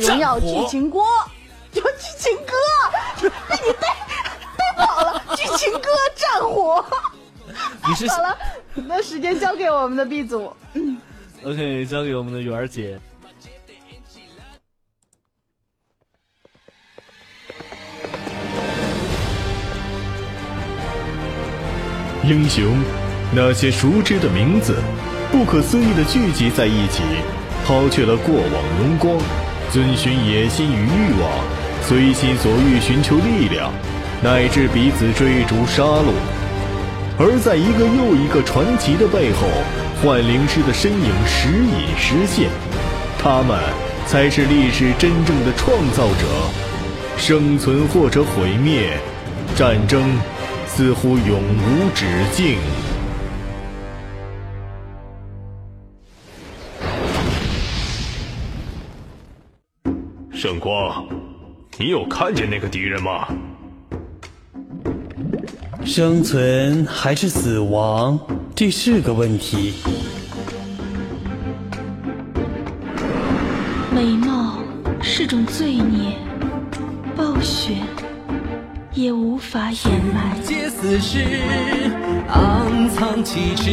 荣耀剧情锅，有剧情歌，被你带带跑了。剧情歌战火。你是好了，那时间交给我们的 B 组。OK，交给我们的圆儿姐。英雄，那些熟知的名字，不可思议的聚集在一起，抛却了过往荣光，遵循野心与欲望，随心所欲寻求力量，乃至彼此追逐杀戮。而在一个又一个传奇的背后，幻灵师的身影时隐时现，他们才是历史真正的创造者。生存或者毁灭，战争似乎永无止境。光，你有看见那个敌人吗？生存还是死亡，这是个问题。美貌是种罪孽，暴雪也无法掩埋。皆死时，昂藏气质，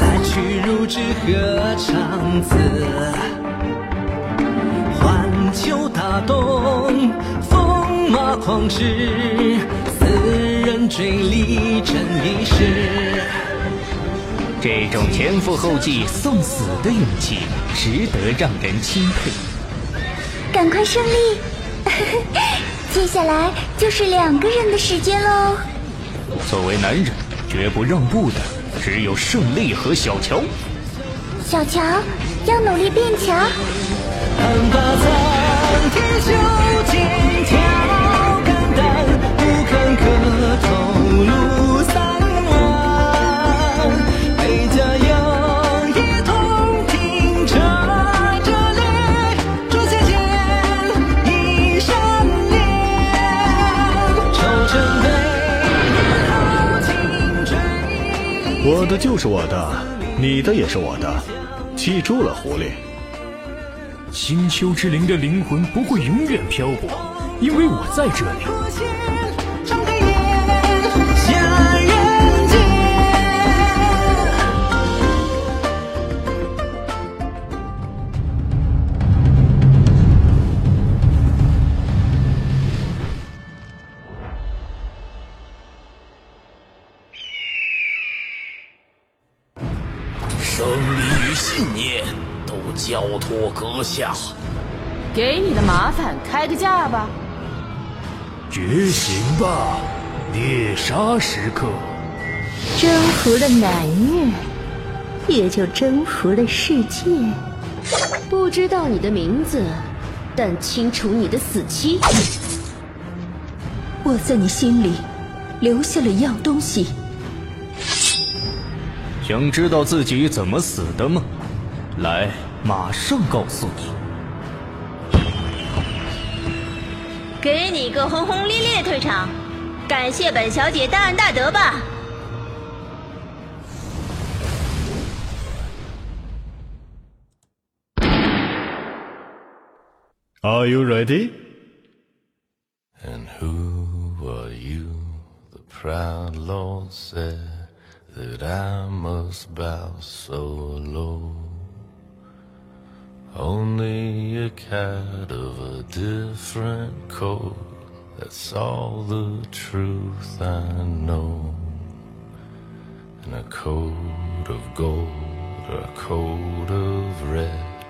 来去如纸鹤长子。动，风马狂驰，四人追力争一时。这种前赴后继送死的勇气，值得让人钦佩。赶快胜利！接下来就是两个人的时间喽。作为男人，绝不让步的只有胜利和小乔。小乔要努力变强。我的就是我的，你的也是我的，记住了，狐狸。星丘之灵的灵魂不会永远漂泊，因为我在这里。交托阁下。给你的麻烦开个价吧。觉醒吧，猎杀时刻！征服了南越，也就征服了世界。不知道你的名字，但清楚你的死期。我在你心里留下了一样东西。想知道自己怎么死的吗？来，马上告诉你。给你个轰轰烈烈退场，感谢本小姐大恩大德吧。Are you ready? And who are you? The proud Lord said that I must bow so low. Only a cat of a different coat. That's all the truth I know. And a coat of gold or a coat of red,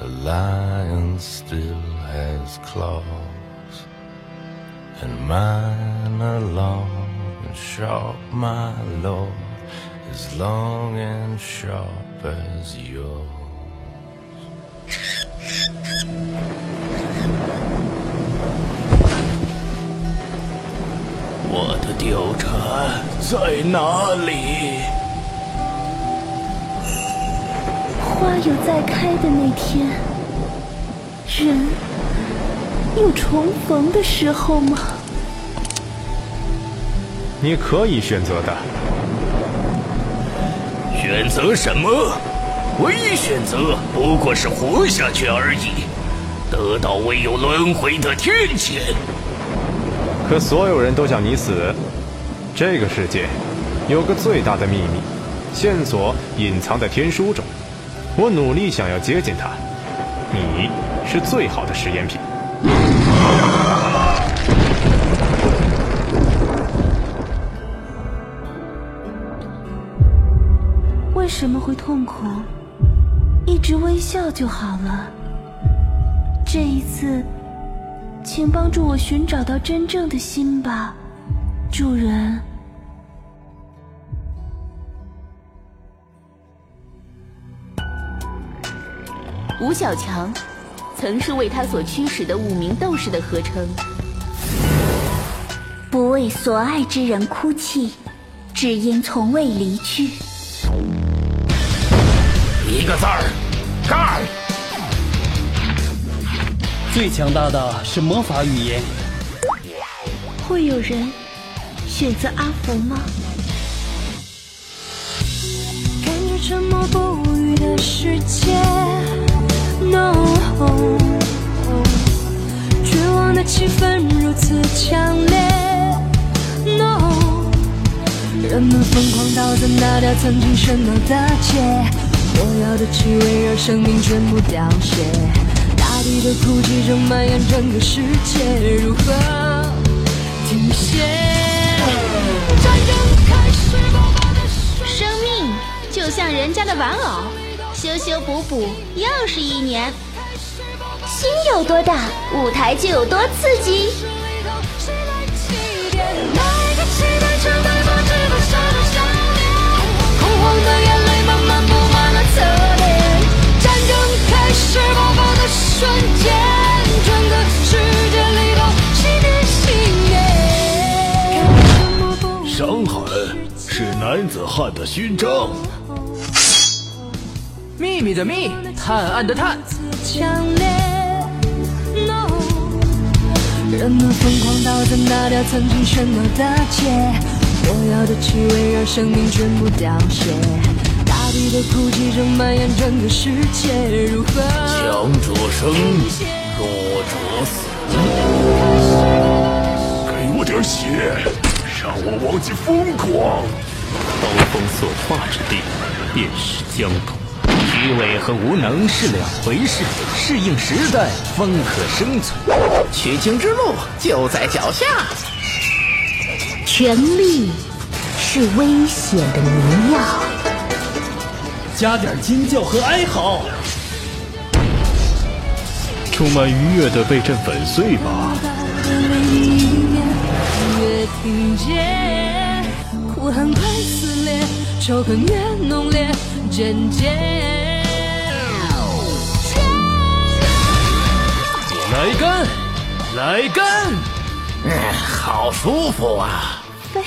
a lion still has claws. And mine are long and sharp, my lord, as long and sharp as yours. 我的貂蝉在哪里？花有再开的那天，人有重逢的时候吗？你可以选择的。选择什么？唯一选择不过是活下去而已。得到唯有轮回的天谴。可所有人都想你死。这个世界有个最大的秘密，线索隐藏在天书中。我努力想要接近它，你是最好的实验品。为什么会痛苦？一直微笑就好了。这一次，请帮助我寻找到真正的心吧，主人。吴小强，曾是为他所驱使的五名斗士的合称。不为所爱之人哭泣，只因从未离去。一个字儿，干！最强大的是魔法语言。会有人选择阿福吗？感觉沉默不语的世界。No，绝望的气氛如此强烈。No，人们疯狂倒在那条曾经喧闹的街，火药的气味让生命全部凋谢，大地的哭泣正蔓延整个世界，如何停歇？战争开始，爆发的生命就像人家的玩偶。修修补补又是一年，心有多大，舞台就有多刺激。恐慌的眼泪慢男子汉的勋章。秘密的秘，探案的探。人们疯狂倒在那条曾经喧闹的街，火药的气味让生命全部凋谢，大地的哭泣正蔓延整个世界，如何？强者生，弱者死。给我点血，让我忘记疯狂。刀锋所化之地，便是疆土。虚伪和无能是两回事，适应时代方可生存。取经之路就在脚下。权力是危险的迷药。加点尖叫和哀嚎。充满愉悦的被朕粉碎吧。越听见，哭喊快撕裂，仇恨越浓烈，渐渐。来根，来根，嗯，好舒服啊！菲，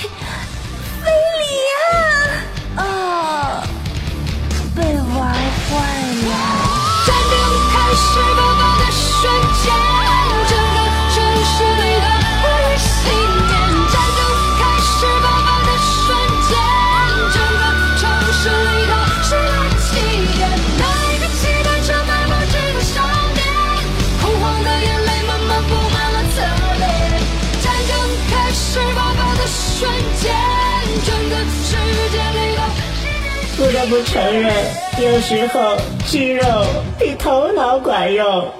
不承认，有时候肌肉比头脑管用。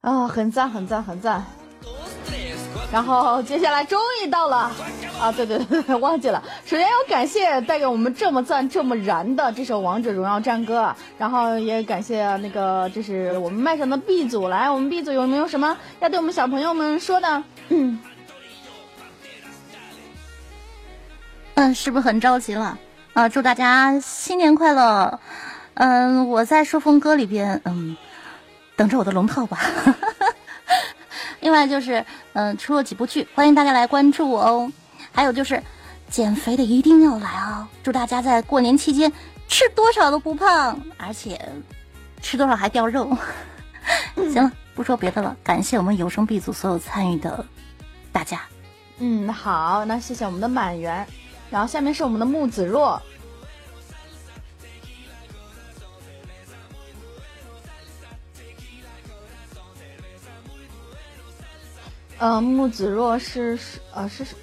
啊，很赞，很赞，很赞。然后接下来终于到了啊！对对对，忘记了。首先要感谢带给我们这么赞、这么燃的这首《王者荣耀战歌》，然后也感谢那个这是我们麦上的 B 组，来，我们 B 组有没有什么要对我们小朋友们说的？嗯，嗯，是不是很着急了？啊，祝大家新年快乐！嗯，我在说风歌里边，嗯，等着我的龙套吧。另外就是，嗯，出了几部剧，欢迎大家来关注我哦。还有就是，减肥的一定要来哦！祝大家在过年期间吃多少都不胖，而且吃多少还掉肉。行了，不说别的了，感谢我们有声 B 组所有参与的大家。嗯，好，那谢谢我们的满园，然后下面是我们的木子若，呃，木子若是是，呃，是是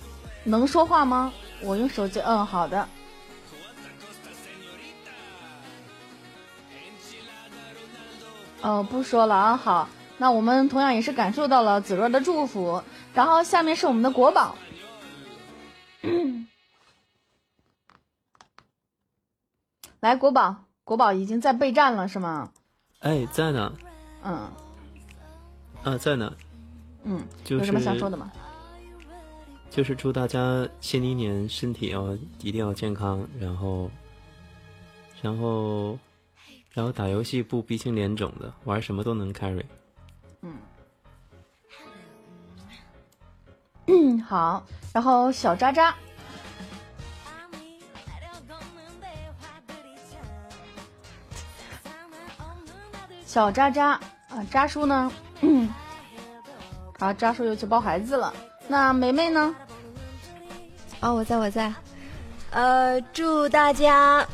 能说话吗？我用手机。嗯，好的，嗯，不说了啊。好，那我们同样也是感受到了子若的祝福。然后下面是我们的国宝。来国宝，国宝已经在备战了是吗？哎，在呢。嗯。啊，在呢。嗯，就是有什么想说的吗？就是祝大家新的一年身体要一定要健康，然后，然后，然后打游戏不鼻青脸肿的，玩什么都能 carry。嗯，好，然后小渣渣，小渣渣啊，渣叔呢？嗯，啊，渣叔又去抱孩子了。那梅梅呢？哦，我在我在，呃，祝大家，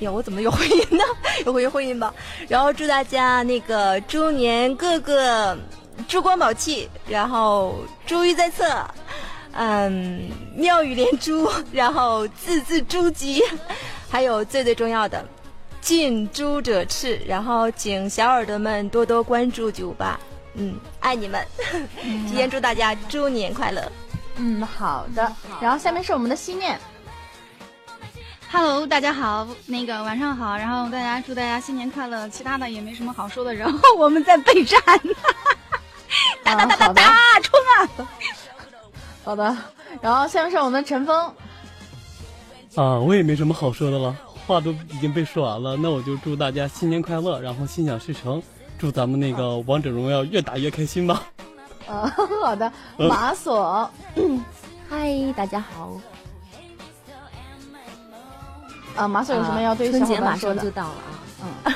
呀，我怎么有回音呢？有回音回音吧。然后祝大家那个猪年个个珠光宝气，然后珠玉在侧，嗯，妙语连珠，然后字字珠玑，还有最最重要的，近朱者赤。然后请小耳朵们多多关注九八，嗯，爱你们。提前祝大家猪年快乐。嗯，好的。然后下面是我们的西面。Hello，大家好，那个晚上好，然后大家祝大家新年快乐，其他的也没什么好说的，然后我们在备战，哒哒哒哒哒，冲啊！好的，然后下面是我们的陈峰。啊，我也没什么好说的了，话都已经被说完了，那我就祝大家新年快乐，然后心想事成，祝咱们那个王者荣耀越打越开心吧。呃，好的，嗯 马索，嗨，大家好。啊，马索有什么要对春小节马上伙伴说的？就到了啊，嗯，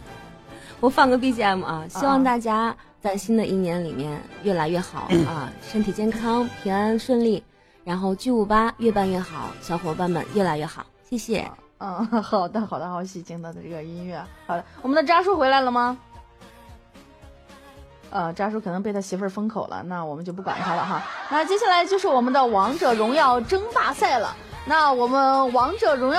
我放个 BGM 啊，希啊望大家在新的一年里面越来越好 啊，身体健康，平安顺利，然后巨五八越办越好，小伙伴们越来越好，谢谢。嗯，好的，好的，好喜庆的这个音乐。好的，我们的渣叔回来了吗？呃，渣叔可能被他媳妇儿封口了，那我们就不管他了哈。那接下来就是我们的王者荣耀争霸赛了。那我们王者荣耀。